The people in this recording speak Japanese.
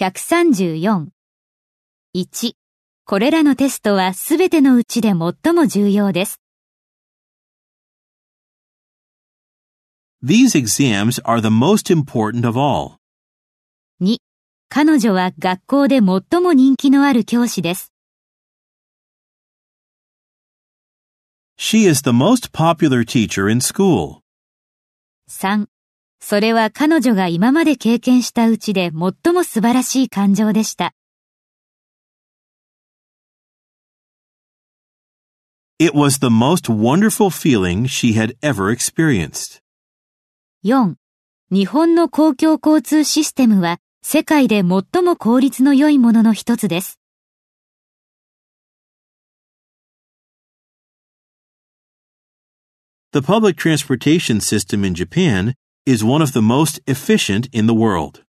134。1、これらのテストはすべてのうちで最も重要です。These exams are the most important of all. 2、彼女は学校で最も人気のある教師です。She is the most popular teacher in school. 3、それは彼女が今まで経験したうちで最も素晴らしい感情でした。It was the most wonderful feeling she had ever experienced. 4、日本の公共交通システムは世界で最も効率の良いものの一つです。The public transportation system in Japan is one of the most efficient in the world.